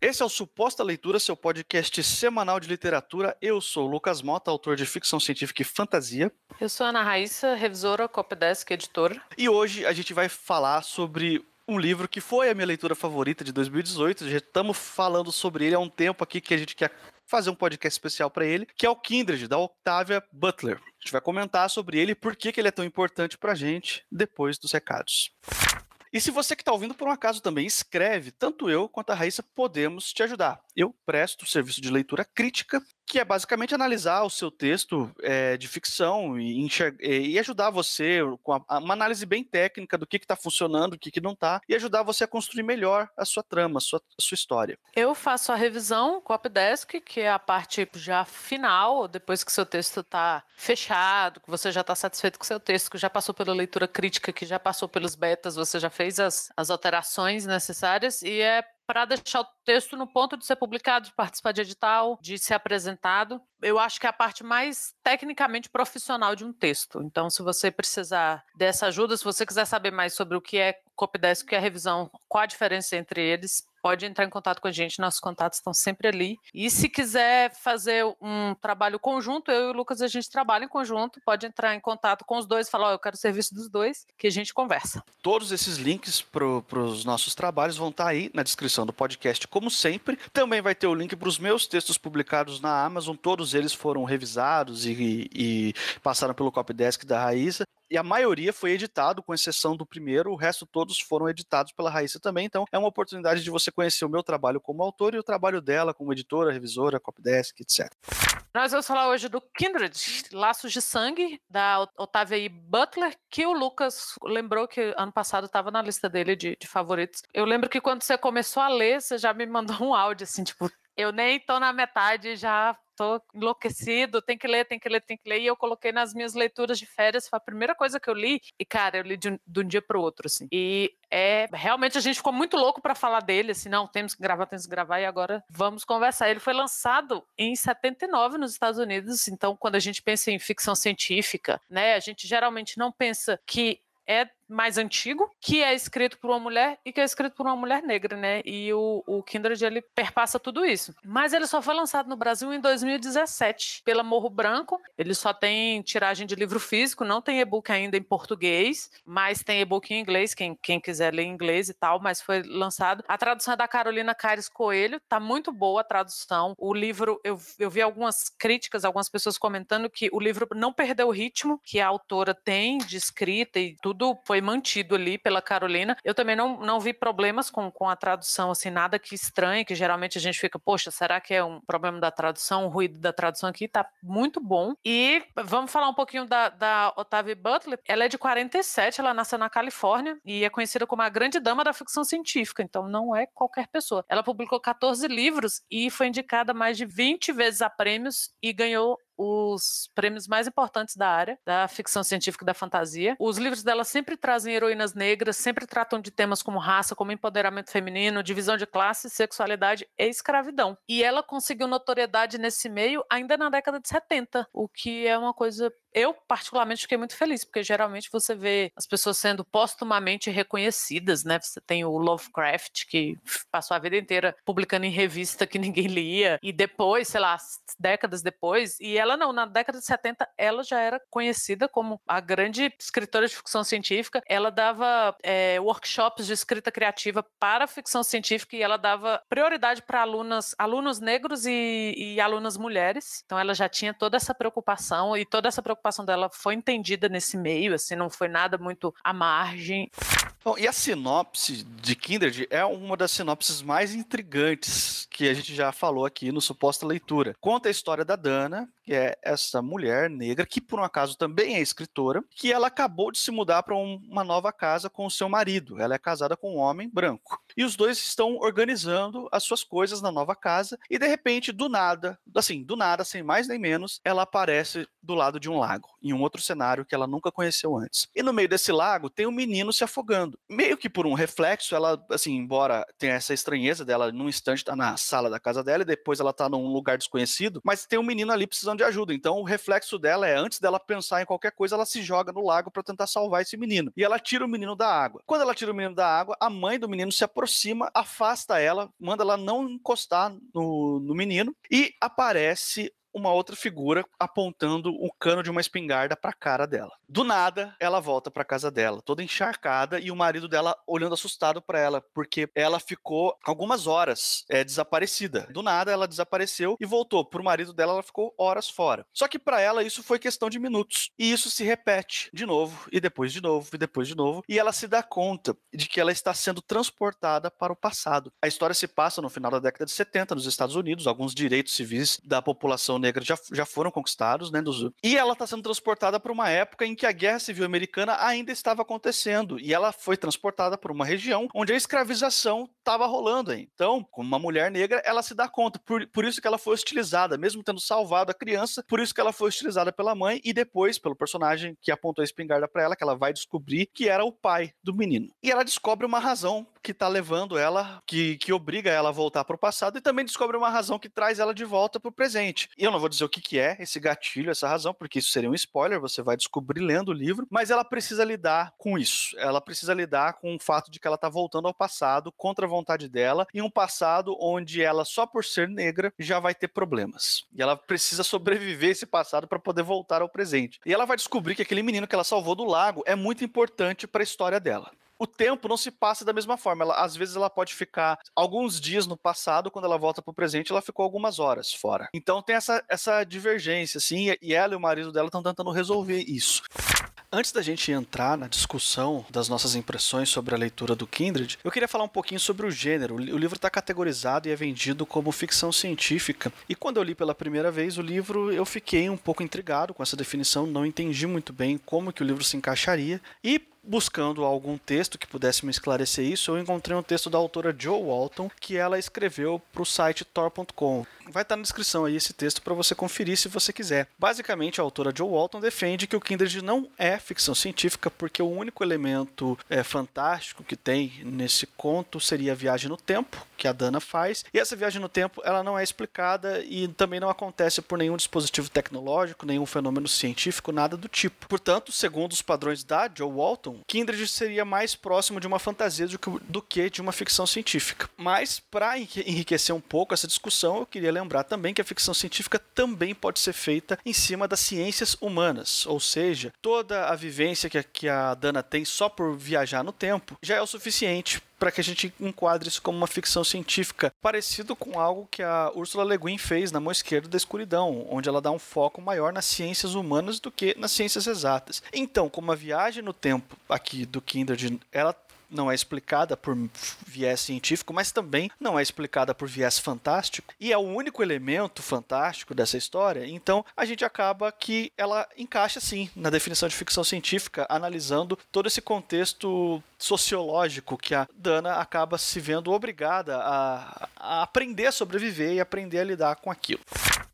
Esse é o Suposta Leitura, seu podcast semanal de literatura. Eu sou o Lucas Mota, autor de ficção científica e fantasia. Eu sou a Ana Raíssa, revisora, Copdesk, editora. E hoje a gente vai falar sobre um livro que foi a minha leitura favorita de 2018. Já estamos falando sobre ele há um tempo aqui que a gente quer fazer um podcast especial para ele, que é o Kindred, da Octavia Butler. A gente vai comentar sobre ele e por que, que ele é tão importante para a gente depois dos recados. E se você que está ouvindo por um acaso também escreve, tanto eu quanto a Raíssa podemos te ajudar. Eu presto serviço de leitura crítica que é basicamente analisar o seu texto é, de ficção e, e, ajudar você com a, uma análise bem técnica do que está funcionando, o que, que não está, e ajudar você a construir melhor a sua trama, a sua, a sua história. Eu faço a revisão Updesk, que é a parte já final, depois que seu texto está fechado, que você já está satisfeito com seu texto, que já passou pela leitura crítica, que já passou pelos betas, você já fez as, as alterações necessárias, e é para deixar o texto no ponto de ser publicado, de participar de edital, de ser apresentado. Eu acho que é a parte mais tecnicamente profissional de um texto. Então, se você precisar dessa ajuda, se você quiser saber mais sobre o que é Copdesk, o que é revisão, qual a diferença entre eles, pode entrar em contato com a gente, nossos contatos estão sempre ali. E se quiser fazer um trabalho conjunto, eu e o Lucas, a gente trabalha em conjunto, pode entrar em contato com os dois e falar, oh, eu quero o serviço dos dois, que a gente conversa. Todos esses links para os nossos trabalhos vão estar tá aí na descrição do podcast, como sempre. Também vai ter o link para os meus textos publicados na Amazon, todos eles foram revisados e, e passaram pelo Copydesk da Raíssa e a maioria foi editado, com exceção do primeiro, o resto todos foram editados pela Raíssa também, então é uma oportunidade de você conhecer o meu trabalho como autor e o trabalho dela como editora, revisora, copydesk, etc. Nós vamos falar hoje do Kindred, Laços de Sangue, da Otávia E. Butler, que o Lucas lembrou que ano passado estava na lista dele de, de favoritos. Eu lembro que quando você começou a ler, você já me mandou um áudio assim, tipo, eu nem tô na metade, já tô enlouquecido, tem que ler, tem que ler, tem que ler. E eu coloquei nas minhas leituras de férias, foi a primeira coisa que eu li. E, cara, eu li de um, de um dia pro outro, assim. E é realmente a gente ficou muito louco para falar dele, assim, não, temos que gravar, temos que gravar, e agora vamos conversar. Ele foi lançado em 79 nos Estados Unidos, então quando a gente pensa em ficção científica, né, a gente geralmente não pensa que é mais antigo, que é escrito por uma mulher e que é escrito por uma mulher negra, né? E o, o Kindred, ele perpassa tudo isso. Mas ele só foi lançado no Brasil em 2017 pela Morro Branco. Ele só tem tiragem de livro físico, não tem e-book ainda em português, mas tem e-book em inglês, quem, quem quiser ler inglês e tal, mas foi lançado. A tradução é da Carolina Caires Coelho, tá muito boa a tradução. O livro, eu, eu vi algumas críticas, algumas pessoas comentando que o livro não perdeu o ritmo que a autora tem de escrita e tudo foi foi mantido ali pela Carolina. Eu também não, não vi problemas com, com a tradução, assim, nada que estranhe, que geralmente a gente fica, poxa, será que é um problema da tradução, o ruído da tradução aqui? Tá muito bom. E vamos falar um pouquinho da, da Otávia Butler. Ela é de 47, ela nasceu na Califórnia e é conhecida como a grande dama da ficção científica, então não é qualquer pessoa. Ela publicou 14 livros e foi indicada mais de 20 vezes a prêmios e ganhou os prêmios mais importantes da área, da ficção científica e da fantasia. Os livros dela sempre trazem heroínas negras, sempre tratam de temas como raça, como empoderamento feminino, divisão de classe, sexualidade e escravidão. E ela conseguiu notoriedade nesse meio ainda na década de 70, o que é uma coisa eu, particularmente, fiquei muito feliz, porque geralmente você vê as pessoas sendo postumamente reconhecidas, né? Você tem o Lovecraft, que passou a vida inteira publicando em revista que ninguém lia, e depois, sei lá, décadas depois, e ela não, na década de 70, ela já era conhecida como a grande escritora de ficção científica. Ela dava é, workshops de escrita criativa para ficção científica e ela dava prioridade para alunas, alunos negros e, e alunas mulheres. Então ela já tinha toda essa preocupação e toda essa preocupação preocupação dela foi entendida nesse meio, assim, não foi nada muito à margem. Bom, e a sinopse de Kindred é uma das sinopses mais intrigantes que a gente já falou aqui no Suposta Leitura. Conta a história da Dana, que é essa mulher negra, que por um acaso também é escritora, que ela acabou de se mudar para um, uma nova casa com o seu marido. Ela é casada com um homem branco. E os dois estão organizando as suas coisas na nova casa, e de repente, do nada, assim, do nada, sem mais nem menos, ela aparece do lado de um lago, em um outro cenário que ela nunca conheceu antes. E no meio desse lago tem um menino se afogando. Meio que por um reflexo, ela, assim, embora tenha essa estranheza dela, num instante tá na sala da casa dela e depois ela tá num lugar desconhecido, mas tem um menino ali precisando de ajuda. Então o reflexo dela é, antes dela pensar em qualquer coisa, ela se joga no lago para tentar salvar esse menino. E ela tira o menino da água. Quando ela tira o menino da água, a mãe do menino se aproxima, afasta ela, manda ela não encostar no, no menino e aparece uma outra figura apontando o cano de uma espingarda para a cara dela. Do nada, ela volta para casa dela, toda encharcada e o marido dela olhando assustado para ela, porque ela ficou algumas horas é, desaparecida. Do nada, ela desapareceu e voltou. Pro marido dela, ela ficou horas fora. Só que para ela isso foi questão de minutos. E isso se repete de novo e depois de novo e depois de novo, e ela se dá conta de que ela está sendo transportada para o passado. A história se passa no final da década de 70 nos Estados Unidos, alguns direitos civis da população negra já, já foram conquistados, né? Dos... E ela está sendo transportada para uma época em que a Guerra Civil Americana ainda estava acontecendo. E ela foi transportada por uma região onde a escravização estava rolando. Então, como uma mulher negra, ela se dá conta. Por, por isso que ela foi hostilizada, mesmo tendo salvado a criança, por isso que ela foi hostilizada pela mãe e depois pelo personagem que apontou a espingarda para ela, que ela vai descobrir que era o pai do menino. E ela descobre uma razão que está levando ela, que, que obriga ela a voltar para o passado e também descobre uma razão que traz ela de volta para o presente. E eu não vou dizer o que, que é esse gatilho, essa razão, porque isso seria um spoiler, você vai descobrir lendo o livro, mas ela precisa lidar com isso. Ela precisa lidar com o fato de que ela está voltando ao passado contra a vontade dela, em um passado onde ela, só por ser negra, já vai ter problemas. E ela precisa sobreviver esse passado para poder voltar ao presente. E ela vai descobrir que aquele menino que ela salvou do lago é muito importante para a história dela o tempo não se passa da mesma forma. Ela, às vezes ela pode ficar alguns dias no passado, quando ela volta para o presente, ela ficou algumas horas fora. Então tem essa, essa divergência, assim, e ela e o marido dela estão tentando resolver isso. Antes da gente entrar na discussão das nossas impressões sobre a leitura do Kindred, eu queria falar um pouquinho sobre o gênero. O livro está categorizado e é vendido como ficção científica. E quando eu li pela primeira vez o livro, eu fiquei um pouco intrigado com essa definição, não entendi muito bem como que o livro se encaixaria. E buscando algum texto que pudesse me esclarecer isso, eu encontrei um texto da autora Jo Walton que ela escreveu para o site tor.com. Vai estar na descrição aí esse texto para você conferir se você quiser. Basicamente, a autora Jo Walton defende que o Kindred não é ficção científica porque o único elemento é, fantástico que tem nesse conto seria a viagem no tempo que a Dana faz. E essa viagem no tempo ela não é explicada e também não acontece por nenhum dispositivo tecnológico, nenhum fenômeno científico, nada do tipo. Portanto, segundo os padrões da Jo Walton, Kindred seria mais próximo de uma fantasia do que, do que de uma ficção científica. Mas, para enriquecer um pouco essa discussão, eu queria lembrar também que a ficção científica também pode ser feita em cima das ciências humanas, ou seja, toda a vivência que a, que a Dana tem só por viajar no tempo já é o suficiente para que a gente enquadre isso como uma ficção científica, parecido com algo que a Ursula Le Guin fez na Mão Esquerda da Escuridão, onde ela dá um foco maior nas ciências humanas do que nas ciências exatas. Então, como a viagem no tempo aqui do Kindred, ela não é explicada por viés científico, mas também não é explicada por viés fantástico, e é o único elemento fantástico dessa história, então a gente acaba que ela encaixa sim na definição de ficção científica, analisando todo esse contexto sociológico que a Dana acaba se vendo obrigada a, a aprender a sobreviver e aprender a lidar com aquilo.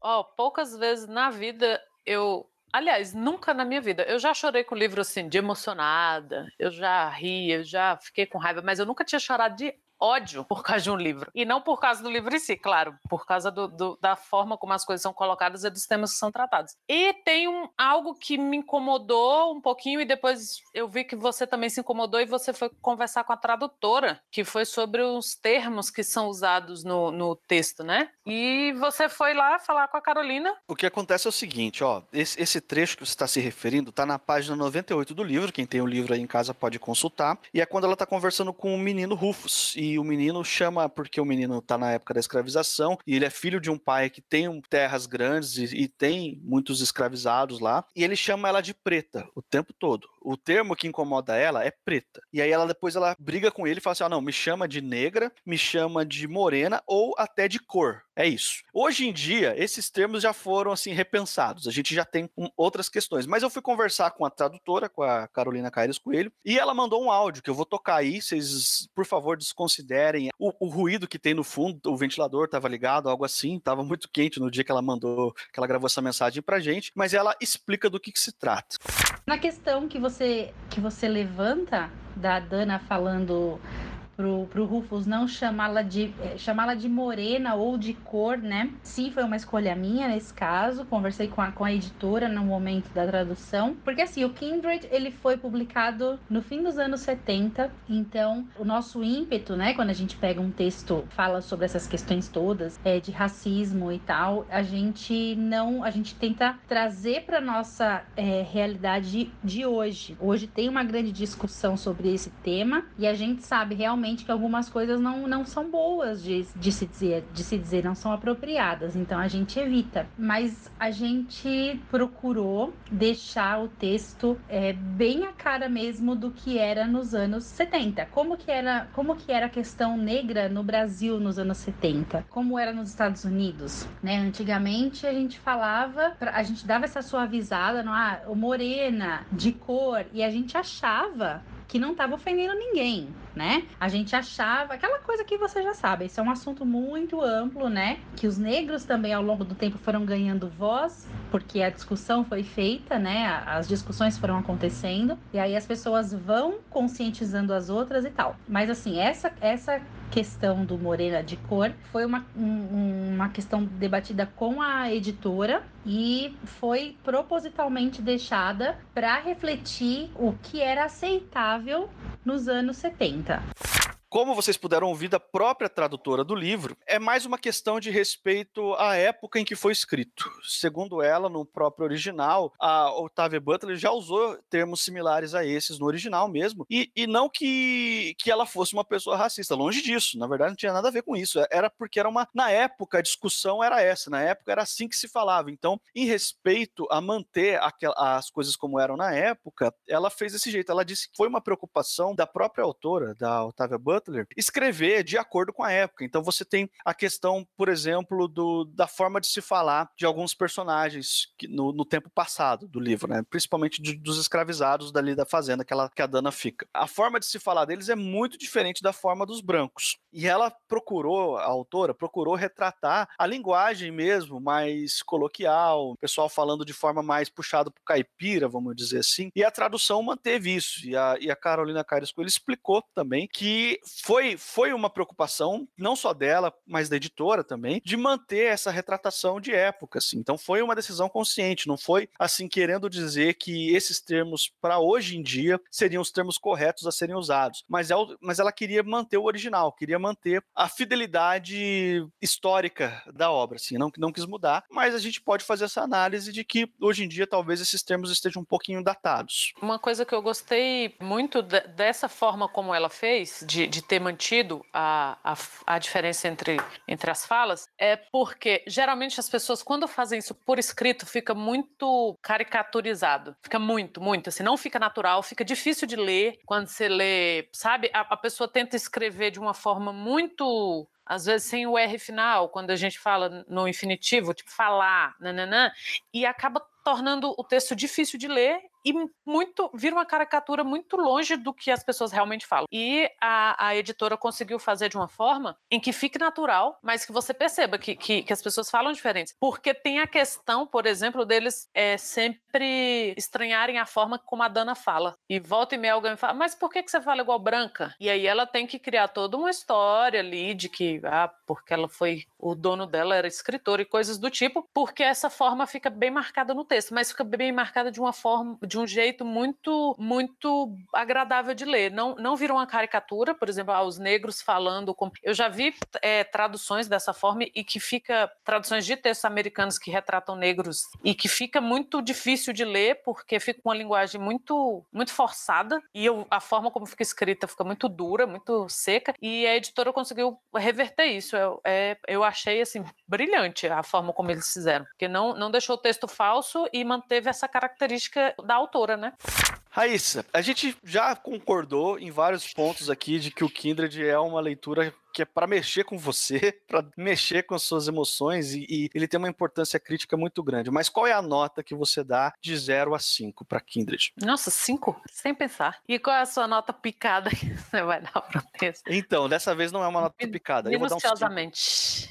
Oh, poucas vezes na vida eu Aliás, nunca na minha vida. Eu já chorei com livro assim, de emocionada, eu já ri, eu já fiquei com raiva, mas eu nunca tinha chorado de ódio por causa de um livro. E não por causa do livro em si, claro, por causa do, do, da forma como as coisas são colocadas e dos temas que são tratados. E tem um, algo que me incomodou um pouquinho, e depois eu vi que você também se incomodou e você foi conversar com a tradutora, que foi sobre os termos que são usados no, no texto, né? E você foi lá falar com a Carolina. O que acontece é o seguinte, ó, esse, esse trecho que você está se referindo está na página 98 do livro, quem tem o livro aí em casa pode consultar, e é quando ela está conversando com o menino Rufus, e o menino chama, porque o menino está na época da escravização, e ele é filho de um pai que tem terras grandes e, e tem muitos escravizados lá, e ele chama ela de preta o tempo todo. O termo que incomoda ela é preta. E aí ela depois ela briga com ele e fala assim: ah, não, me chama de negra, me chama de morena ou até de cor. É isso. Hoje em dia, esses termos já foram assim repensados. A gente já tem um, outras questões. Mas eu fui conversar com a tradutora, com a Carolina Caires Coelho, e ela mandou um áudio que eu vou tocar aí. Vocês, por favor, desconsiderem o, o ruído que tem no fundo. O ventilador estava ligado, algo assim. Estava muito quente no dia que ela mandou, que ela gravou essa mensagem pra gente. Mas ela explica do que, que se trata. Na questão que você que você levanta da Dana falando pro, pro Rufus não chamá-la de eh, chamá-la de morena ou de cor, né? Sim, foi uma escolha minha nesse caso. Conversei com a, com a editora no momento da tradução, porque assim, o Kindred ele foi publicado no fim dos anos 70, então o nosso ímpeto, né, quando a gente pega um texto fala sobre essas questões todas, é de racismo e tal, a gente não, a gente tenta trazer para nossa é, realidade de hoje. Hoje tem uma grande discussão sobre esse tema e a gente sabe realmente realmente que algumas coisas não, não são boas de, de, se dizer, de se dizer, não são apropriadas. Então a gente evita. Mas a gente procurou deixar o texto é, bem a cara mesmo do que era nos anos 70. Como que era, como que era a questão negra no Brasil nos anos 70? Como era nos Estados Unidos? Né? Antigamente a gente falava, a gente dava essa suavizada, no, ah, morena, de cor, e a gente achava que não estava ofendendo ninguém, né? A gente achava aquela coisa que você já sabe, isso é um assunto muito amplo, né? Que os negros também ao longo do tempo foram ganhando voz, porque a discussão foi feita, né? As discussões foram acontecendo e aí as pessoas vão conscientizando as outras e tal. Mas assim, essa essa questão do morena de cor foi uma, um, uma questão debatida com a editora e foi propositalmente deixada para refletir o que era aceitável nos anos 70 था। Como vocês puderam ouvir da própria tradutora do livro, é mais uma questão de respeito à época em que foi escrito. Segundo ela, no próprio original, a Octavia Butler já usou termos similares a esses no original mesmo, e, e não que, que ela fosse uma pessoa racista, longe disso, na verdade não tinha nada a ver com isso, era porque era uma, na época a discussão era essa, na época era assim que se falava, então em respeito a manter aquel, as coisas como eram na época, ela fez desse jeito, ela disse que foi uma preocupação da própria autora, da Octavia Butler, Butler escrever de acordo com a época. Então você tem a questão, por exemplo, do, da forma de se falar de alguns personagens que, no, no, tempo passado do livro, né? principalmente de, dos escravizados dali da fazenda que, ela, que a Dana fica. A forma de se falar deles é muito diferente da forma dos brancos. E ela procurou, a autora procurou retratar a linguagem mesmo, mais coloquial, o pessoal falando de forma mais puxada para caipira, vamos dizer assim. E a tradução manteve isso. E a, e a Carolina Caires Coelho explicou também que foi, foi uma preocupação, não só dela, mas da editora também, de manter essa retratação de época. Assim. Então foi uma decisão consciente, não foi assim querendo dizer que esses termos para hoje em dia seriam os termos corretos a serem usados. Mas, é, mas ela queria manter o original, queria manter a fidelidade histórica da obra, assim, não, não quis mudar, mas a gente pode fazer essa análise de que hoje em dia talvez esses termos estejam um pouquinho datados. Uma coisa que eu gostei muito dessa forma como ela fez, de, de ter mantido a, a, a, diferença entre, entre as falas é porque geralmente as pessoas, quando fazem isso por escrito, fica muito caricaturizado. Fica muito, muito. Assim, não fica natural, fica difícil de ler. Quando você lê, sabe? A, a pessoa tenta escrever de uma forma muito às vezes sem o R final, quando a gente fala no infinitivo, tipo falar, nananã, e acaba tornando o texto difícil de ler e muito vira uma caricatura muito longe do que as pessoas realmente falam. E a, a editora conseguiu fazer de uma forma em que fique natural, mas que você perceba que, que, que as pessoas falam diferentes. Porque tem a questão, por exemplo, deles é, sempre estranharem a forma como a Dana fala. E volta e meia alguém fala, mas por que, que você fala igual branca? E aí ela tem que criar toda uma história ali de que, ah, porque ela foi, o dono dela era escritor e coisas do tipo, porque essa forma fica bem marcada no texto, mas fica bem marcada de uma forma, de um jeito muito muito agradável de ler. Não, não vira uma caricatura, por exemplo, aos negros falando. Com... Eu já vi é, traduções dessa forma e que fica traduções de textos americanos que retratam negros e que fica muito difícil de ler porque fica uma linguagem muito muito forçada e eu, a forma como fica escrita fica muito dura, muito seca e a editora conseguiu reverter isso. Eu, é, eu achei assim brilhante a forma como eles fizeram, porque não não deixou o texto falso e manteve essa característica da autora, né? Raíssa, a gente já concordou em vários pontos aqui de que o Kindred é uma leitura que é para mexer com você, para mexer com as suas emoções e, e, ele tem uma importância crítica muito grande. Mas qual é a nota que você dá de 0 a 5 para Kindred? Nossa, 5? Sem pensar. E qual é a sua nota picada que você vai dar para o texto? Então, dessa vez não é uma nota picada. Um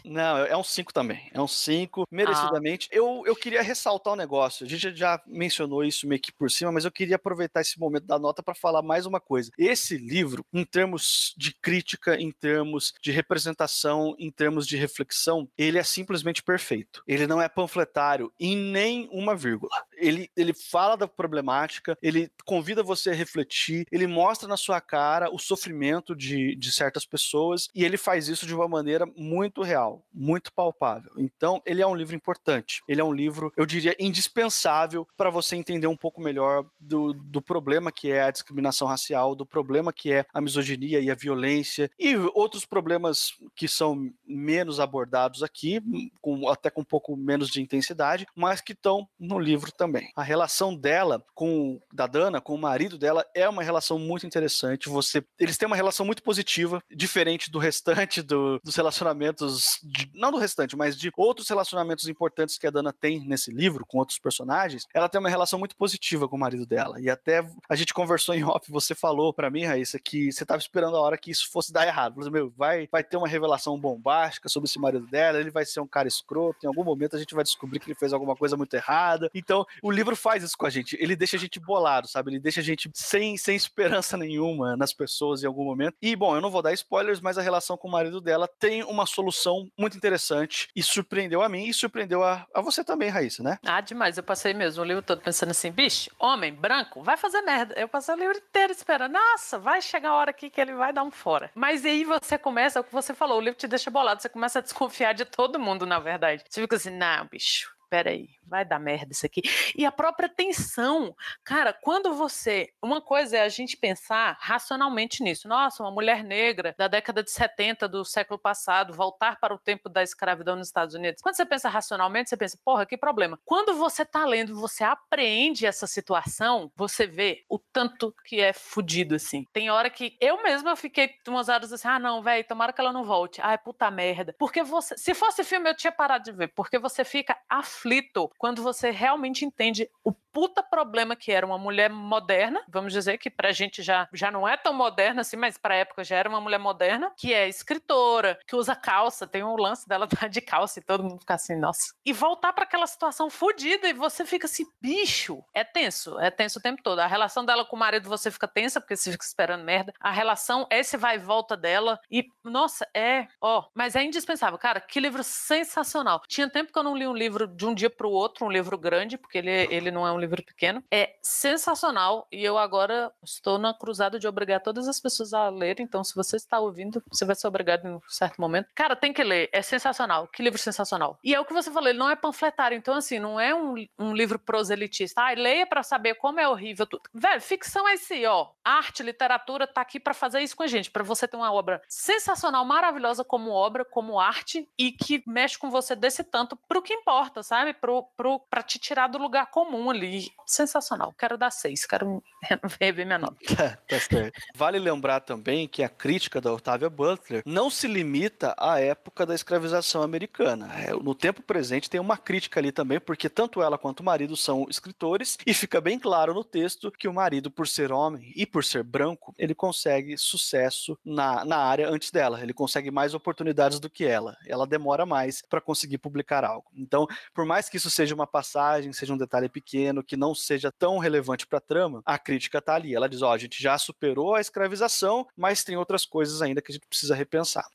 não, é um 5 também. É um 5, merecidamente. Ah. Eu, eu queria ressaltar um negócio. A gente já mencionou isso meio que por cima, mas eu queria aproveitar esse momento da nota para falar mais uma coisa. Esse livro, em termos de crítica, em termos de representação, em termos de reflexão, ele é simplesmente perfeito. Ele não é panfletário em nem uma vírgula. Ele, ele fala da problemática, ele convida você a refletir, ele mostra na sua cara o sofrimento de, de certas pessoas e ele faz isso de uma maneira muito real, muito palpável. Então, ele é um livro importante. Ele é um livro, eu diria, indispensável para você entender um pouco melhor do, do problema que é a discriminação racial, do problema que é a misoginia e a violência e outros problemas que são menos abordados aqui, com, até com um pouco menos de intensidade, mas que estão no livro também. A relação dela com da Dana, com o marido dela, é uma relação muito interessante. Você, eles têm uma relação muito positiva, diferente do restante do, dos relacionamentos, de, não do restante, mas de outros relacionamentos importantes que a Dana tem nesse livro com outros personagens. Ela tem uma relação muito positiva com o marido dela. E até a gente conversou em off, você falou para mim, Raíssa, que você estava esperando a hora que isso fosse dar errado. Falei, meu, vai vai, ter uma revelação bombástica sobre esse marido dela, ele vai ser um cara escroto, em algum momento a gente vai descobrir que ele fez alguma coisa muito errada. Então, o livro faz isso com a gente, ele deixa a gente bolado, sabe? Ele deixa a gente sem, sem esperança nenhuma nas pessoas em algum momento. E, bom, eu não vou dar spoilers, mas a relação com o marido dela tem uma solução muito interessante e surpreendeu a mim e surpreendeu a, a você também, Raíssa, né? Ah, demais. Eu passei mesmo o livro todo pensando assim, bicho, homem branco, vai fazer merda. Eu passei o livro inteiro esperando, nossa, vai chegar a hora aqui que ele vai dar um fora. Mas aí você começa é o que você falou, o livro te deixa bolado, você começa a desconfiar de todo mundo, na verdade. Você fica assim, não, bicho, peraí, vai dar merda isso aqui. E a própria tensão. Cara, quando você. Uma coisa é a gente pensar racionalmente nisso. Nossa, uma mulher negra da década de 70 do século passado, voltar para o tempo da escravidão nos Estados Unidos. Quando você pensa racionalmente, você pensa, porra, que problema. Quando você tá lendo, você apreende essa situação, você vê o tanto que é fudido, assim. Tem hora que eu mesma fiquei umas horas assim, ah, não, velho, tomara que ela não volte. Ai, puta merda. Porque você. Se fosse filme, eu tinha parado de ver, porque você fica aflito quando você realmente entende o puta problema que era uma mulher moderna, vamos dizer que pra gente já, já não é tão moderna assim, mas pra época já era uma mulher moderna, que é escritora, que usa calça, tem um lance dela tá de calça e todo mundo fica assim, nossa. E voltar para aquela situação fodida e você fica assim, bicho, é tenso, é tenso o tempo todo. A relação dela com o marido você fica tensa porque você fica esperando merda. A relação, esse vai e volta dela e, nossa, é, ó, mas é indispensável. Cara, que livro sensacional. Tinha tempo que eu não li um livro de um dia pro outro, um livro grande, porque ele, ele não é um livro pequeno. É sensacional e eu agora estou na cruzada de obrigar todas as pessoas a ler. Então, se você está ouvindo, você vai ser obrigado em um certo momento. Cara, tem que ler. É sensacional. Que livro sensacional. E é o que você falou, ele não é panfletário. Então, assim, não é um, um livro proselitista. Ah, leia para saber como é horrível tudo. Velho, ficção é esse, ó. Arte, literatura tá aqui para fazer isso com a gente, para você ter uma obra sensacional, maravilhosa como obra, como arte e que mexe com você desse tanto pro que importa, sabe? Pro, pro, pra te tirar do lugar comum ali sensacional. Quero dar seis, quero rever minha nota. Tá, tá certo. Vale lembrar também que a crítica da Octavia Butler não se limita à época da escravização americana. É, no tempo presente tem uma crítica ali também, porque tanto ela quanto o marido são escritores, e fica bem claro no texto que o marido, por ser homem e por ser branco, ele consegue sucesso na, na área antes dela. Ele consegue mais oportunidades do que ela. Ela demora mais para conseguir publicar algo. Então, por mais que isso seja uma passagem, seja um detalhe pequeno, que não seja tão relevante para a trama, a crítica está ali. Ela diz: ó, oh, a gente já superou a escravização, mas tem outras coisas ainda que a gente precisa repensar.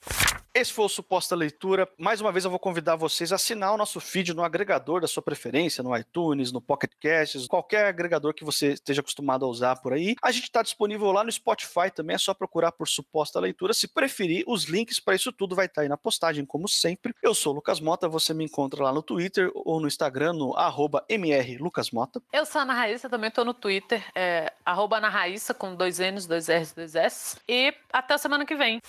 Esse foi o Suposta Leitura. Mais uma vez eu vou convidar vocês a assinar o nosso feed no agregador da sua preferência, no iTunes, no Pocket Casts, qualquer agregador que você esteja acostumado a usar por aí. A gente está disponível lá no Spotify também, é só procurar por Suposta Leitura. Se preferir, os links para isso tudo vai estar tá aí na postagem, como sempre. Eu sou o Lucas Mota, você me encontra lá no Twitter ou no Instagram, no mrlucasmota. Eu sou a Ana Raíssa, também estou no Twitter, é, Ana Raíssa, com dois N's, dois R's, dois S. E até a semana que vem.